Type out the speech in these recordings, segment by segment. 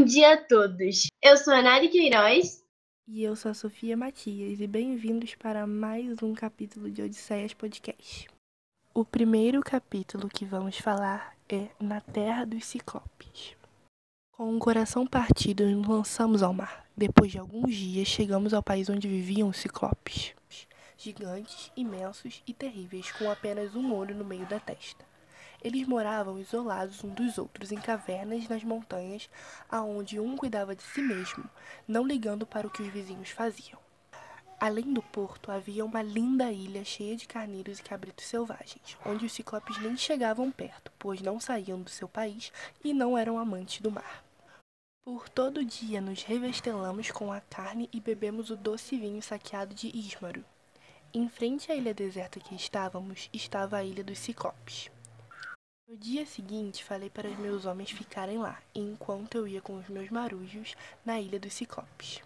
Bom dia a todos. Eu sou a Nari Queiroz. E eu sou a Sofia Matias, e bem-vindos para mais um capítulo de Odisseias Podcast. O primeiro capítulo que vamos falar é Na Terra dos Ciclopes. Com o um coração partido, nos lançamos ao mar. Depois de alguns dias, chegamos ao país onde viviam os ciclopes. Gigantes, imensos e terríveis, com apenas um olho no meio da testa. Eles moravam isolados um dos outros em cavernas nas montanhas, aonde um cuidava de si mesmo, não ligando para o que os vizinhos faziam. Além do porto, havia uma linda ilha cheia de carneiros e cabritos selvagens, onde os ciclopes nem chegavam perto, pois não saíam do seu país e não eram amantes do mar. Por todo dia nos revestelamos com a carne e bebemos o doce vinho saqueado de Ismaro. Em frente à ilha deserta que estávamos, estava a ilha dos Ciclopes. No dia seguinte, falei para os meus homens ficarem lá, enquanto eu ia com os meus marujos na ilha dos Ciclopes.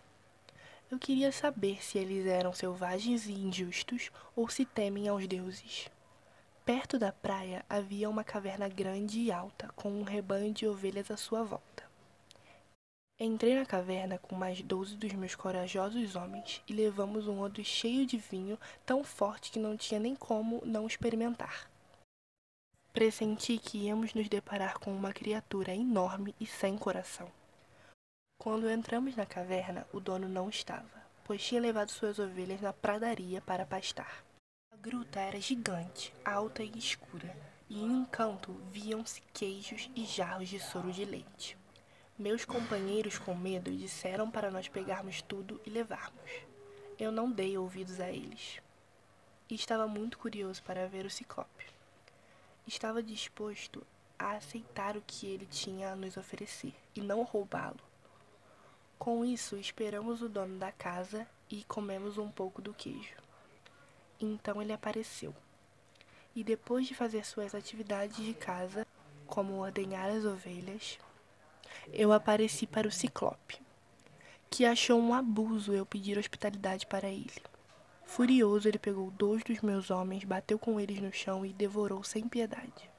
Eu queria saber se eles eram selvagens e injustos ou se temem aos deuses. Perto da praia havia uma caverna grande e alta, com um rebanho de ovelhas à sua volta. Entrei na caverna com mais doze dos meus corajosos homens e levamos um odre cheio de vinho tão forte que não tinha nem como não experimentar. Pressenti que íamos nos deparar com uma criatura enorme e sem coração. Quando entramos na caverna, o dono não estava, pois tinha levado suas ovelhas na pradaria para pastar. A gruta era gigante, alta e escura, e em um canto viam-se queijos e jarros de soro de leite. Meus companheiros, com medo, disseram para nós pegarmos tudo e levarmos. Eu não dei ouvidos a eles. E estava muito curioso para ver o ciclope estava disposto a aceitar o que ele tinha a nos oferecer e não roubá-lo. Com isso, esperamos o dono da casa e comemos um pouco do queijo. Então ele apareceu. E depois de fazer suas atividades de casa, como ordenhar as ovelhas, eu apareci para o Ciclope, que achou um abuso eu pedir hospitalidade para ele. Furioso, ele pegou dois dos meus homens, bateu com eles no chão e devorou sem piedade.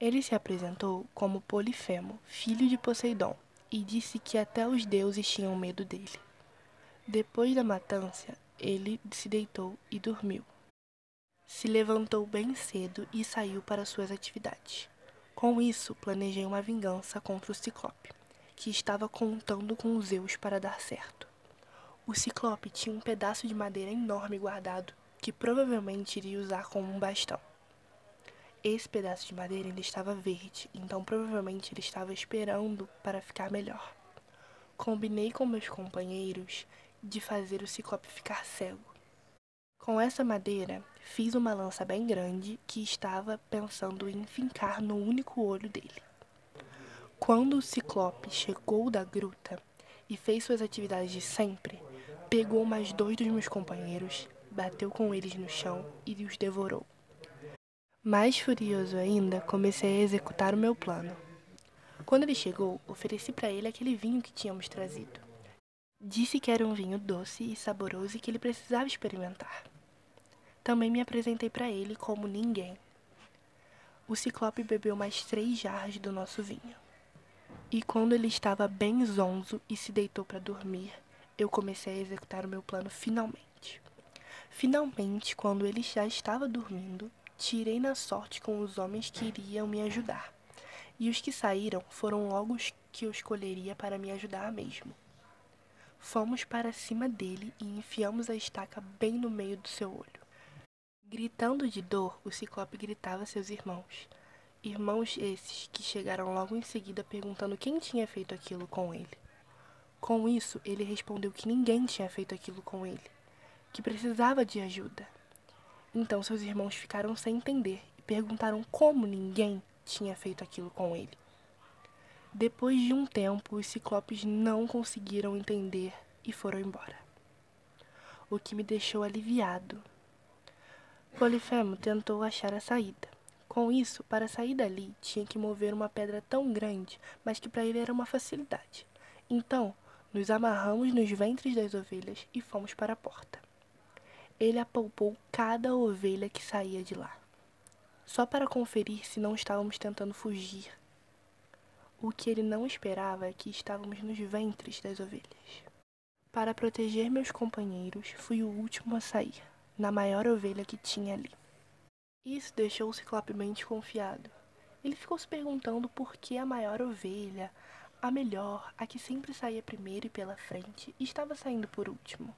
Ele se apresentou como Polifemo, filho de Poseidon, e disse que até os deuses tinham medo dele. Depois da matança, ele se deitou e dormiu. Se levantou bem cedo e saiu para suas atividades. Com isso, planejei uma vingança contra o Ciclope, que estava contando com os Zeus para dar certo. O ciclope tinha um pedaço de madeira enorme guardado, que provavelmente iria usar como um bastão. Esse pedaço de madeira ainda estava verde, então provavelmente ele estava esperando para ficar melhor. Combinei com meus companheiros de fazer o ciclope ficar cego. Com essa madeira, fiz uma lança bem grande que estava pensando em fincar no único olho dele. Quando o ciclope chegou da gruta e fez suas atividades de sempre, Pegou mais dois dos meus companheiros, bateu com eles no chão e os devorou. Mais furioso ainda, comecei a executar o meu plano. Quando ele chegou, ofereci para ele aquele vinho que tínhamos trazido. Disse que era um vinho doce e saboroso e que ele precisava experimentar. Também me apresentei para ele como ninguém. O ciclope bebeu mais três jarras do nosso vinho. E quando ele estava bem zonzo e se deitou para dormir, eu comecei a executar o meu plano finalmente. Finalmente, quando ele já estava dormindo, tirei na sorte com os homens que iriam me ajudar. E os que saíram foram logo os que eu escolheria para me ajudar mesmo. Fomos para cima dele e enfiamos a estaca bem no meio do seu olho. Gritando de dor, o ciclope gritava a seus irmãos. Irmãos esses que chegaram logo em seguida perguntando quem tinha feito aquilo com ele. Com isso, ele respondeu que ninguém tinha feito aquilo com ele, que precisava de ajuda. Então seus irmãos ficaram sem entender e perguntaram como ninguém tinha feito aquilo com ele. Depois de um tempo, os ciclopes não conseguiram entender e foram embora. O que me deixou aliviado. Polifemo tentou achar a saída. Com isso, para sair dali, tinha que mover uma pedra tão grande, mas que para ele era uma facilidade. Então, nos amarramos nos ventres das ovelhas e fomos para a porta. Ele apalpou cada ovelha que saía de lá, só para conferir se não estávamos tentando fugir. O que ele não esperava é que estávamos nos ventres das ovelhas. Para proteger meus companheiros, fui o último a sair, na maior ovelha que tinha ali. Isso deixou o Ciclope bem desconfiado. Ele ficou se perguntando por que a maior ovelha, a melhor, a que sempre saía primeiro e pela frente, estava saindo por último.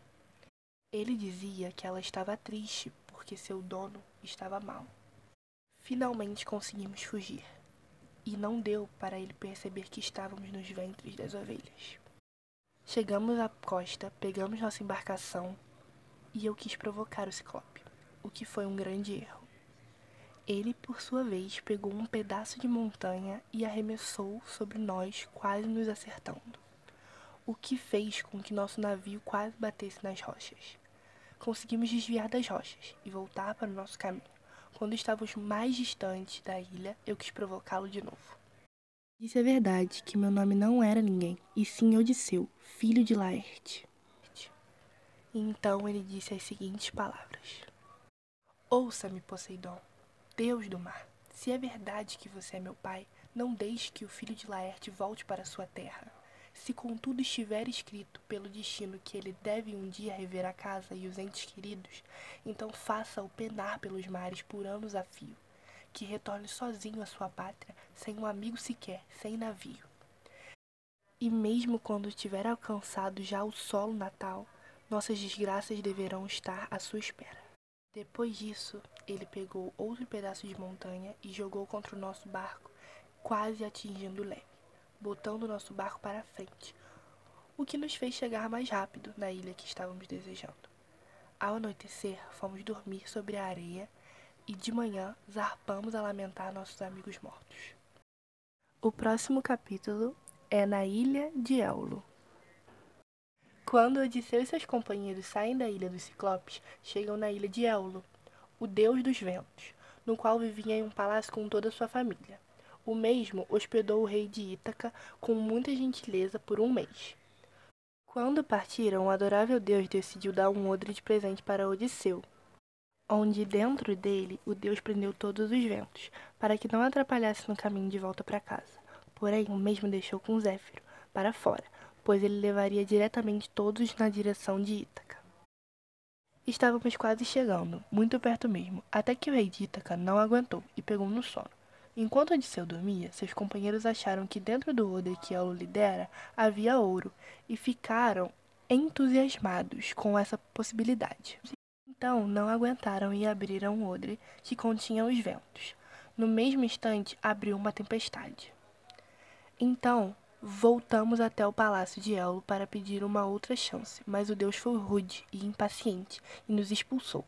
Ele dizia que ela estava triste porque seu dono estava mal. Finalmente conseguimos fugir, e não deu para ele perceber que estávamos nos ventres das ovelhas. Chegamos à costa, pegamos nossa embarcação e eu quis provocar o Ciclope, o que foi um grande erro. Ele, por sua vez, pegou um pedaço de montanha e arremessou sobre nós, quase nos acertando, o que fez com que nosso navio quase batesse nas rochas. Conseguimos desviar das rochas e voltar para o nosso caminho. Quando estávamos mais distantes da ilha, eu quis provocá-lo de novo. Disse a verdade que meu nome não era ninguém, e sim Odisseu, filho de Laerte. Então ele disse as seguintes palavras: Ouça-me, Poseidon, Deus do mar. Se é verdade que você é meu pai, não deixe que o filho de Laerte volte para sua terra. Se contudo estiver escrito pelo destino que ele deve um dia rever a casa e os entes queridos, então faça-o penar pelos mares por anos a fio que retorne sozinho à sua pátria, sem um amigo sequer, sem navio. E mesmo quando tiver alcançado já o solo natal, nossas desgraças deverão estar à sua espera. Depois disso, ele pegou outro pedaço de montanha e jogou contra o nosso barco, quase atingindo o leme, botando nosso barco para frente, o que nos fez chegar mais rápido na ilha que estávamos desejando. Ao anoitecer, fomos dormir sobre a areia e de manhã zarpamos a lamentar nossos amigos mortos. O próximo capítulo é na ilha de Éulo. Quando Odisseu e seus companheiros saem da ilha dos Ciclopes, chegam na ilha de Éulo, o deus dos ventos, no qual vivia em um palácio com toda a sua família. O mesmo hospedou o rei de Ítaca com muita gentileza por um mês. Quando partiram, o adorável deus decidiu dar um odre de presente para Odisseu, onde dentro dele o Deus prendeu todos os ventos, para que não atrapalhasse no caminho de volta para casa. Porém, o mesmo deixou com Zéfiro para fora, pois ele levaria diretamente todos na direção de Ítaca. Estávamos quase chegando, muito perto mesmo, até que o rei de Ítaca não aguentou e pegou no sono. Enquanto Odisseu dormia, seus companheiros acharam que dentro do odre que Elo lidera havia ouro e ficaram entusiasmados com essa possibilidade. Então não aguentaram e abriram o odre que continha os ventos. No mesmo instante abriu uma tempestade. Então voltamos até o palácio de Elo para pedir uma outra chance, mas o deus foi rude e impaciente e nos expulsou.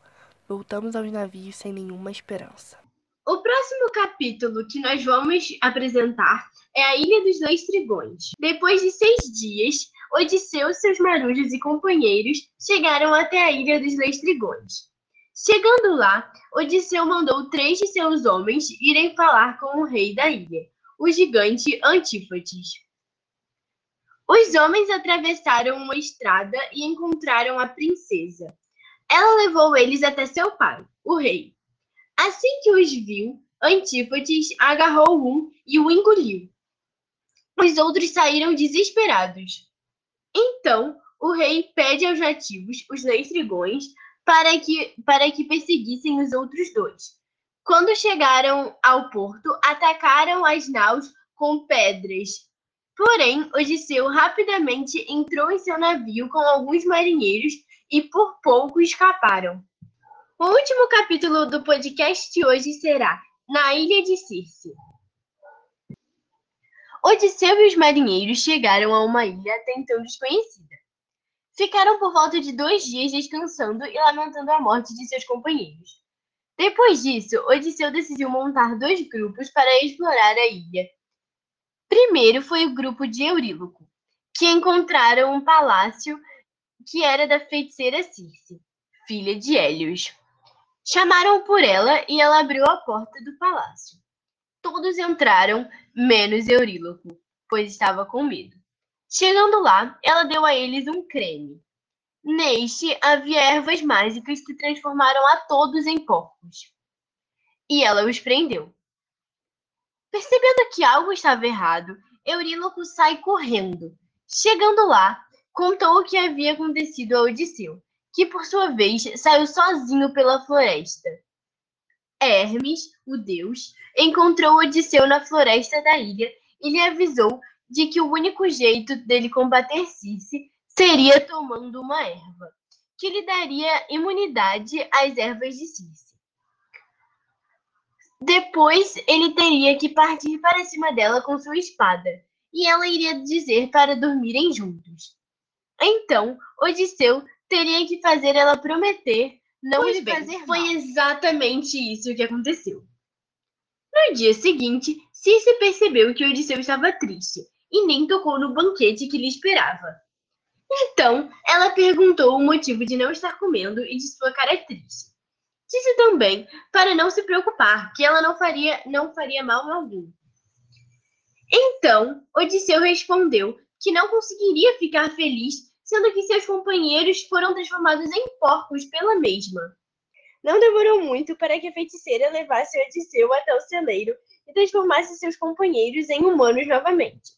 Voltamos aos navios sem nenhuma esperança. O próximo capítulo que nós vamos apresentar é a Ilha dos Dois Trigões. Depois de seis dias, Odisseu, seus marujos e companheiros chegaram até a Ilha dos Dois Trigões. Chegando lá, Odisseu mandou três de seus homens irem falar com o rei da ilha, o gigante Antífates. Os homens atravessaram uma estrada e encontraram a princesa. Ela levou eles até seu pai, o rei. Assim que os viu, Antífates agarrou um e o engoliu. Os outros saíram desesperados. Então, o rei pede aos nativos, os dois trigões, para que, para que perseguissem os outros dois. Quando chegaram ao porto, atacaram as naus com pedras. Porém, Odisseu rapidamente entrou em seu navio com alguns marinheiros e por pouco escaparam. O último capítulo do podcast de hoje será Na Ilha de Circe. Odisseu e os marinheiros chegaram a uma ilha até então desconhecida. Ficaram por volta de dois dias descansando e lamentando a morte de seus companheiros. Depois disso, Odisseu decidiu montar dois grupos para explorar a ilha. Primeiro foi o grupo de Euríloco, que encontraram um palácio que era da feiticeira Circe, filha de Hélios. Chamaram por ela e ela abriu a porta do palácio. Todos entraram, menos Euríloco, pois estava com medo. Chegando lá, ela deu a eles um creme. Neste havia ervas mágicas que transformaram a todos em porcos. E ela os prendeu. Percebendo que algo estava errado, Euríloco sai correndo. Chegando lá, contou o que havia acontecido a Odisseu, que por sua vez saiu sozinho pela floresta. Hermes, o deus, encontrou Odisseu na floresta da ilha e lhe avisou de que o único jeito dele combater Circe seria tomando uma erva, que lhe daria imunidade às ervas de Circe. Depois ele teria que partir para cima dela com sua espada, e ela iria dizer para dormirem juntos. Então, Odisseu teria que fazer ela prometer não Pois bem, fazer Foi exatamente isso que aconteceu. No dia seguinte, Circe percebeu que Odisseu estava triste e nem tocou no banquete que lhe esperava. Então, ela perguntou o motivo de não estar comendo e de sua cara triste. Disse também para não se preocupar, que ela não faria, não faria mal algum. Então, Odisseu respondeu que não conseguiria ficar feliz, sendo que seus companheiros foram transformados em porcos pela mesma. Não demorou muito para que a feiticeira levasse Odisseu até o celeiro e transformasse seus companheiros em humanos novamente.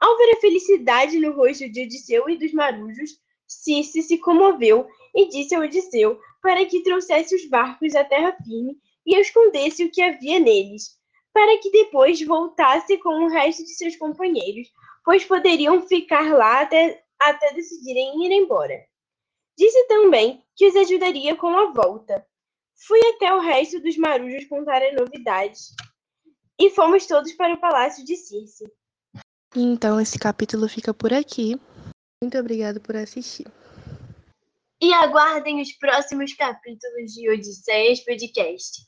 Ao ver a felicidade no rosto de Odisseu e dos marujos, Circe se comoveu e disse a Odisseu para que trouxesse os barcos à terra firme e escondesse o que havia neles, para que depois voltasse com o resto de seus companheiros, pois poderiam ficar lá até, até decidirem ir embora. Disse também que os ajudaria com a volta. Fui até o resto dos marujos contar a novidade e fomos todos para o palácio de Circe. Então esse capítulo fica por aqui. Muito obrigado por assistir. E aguardem os próximos capítulos de Odisseias Podcast.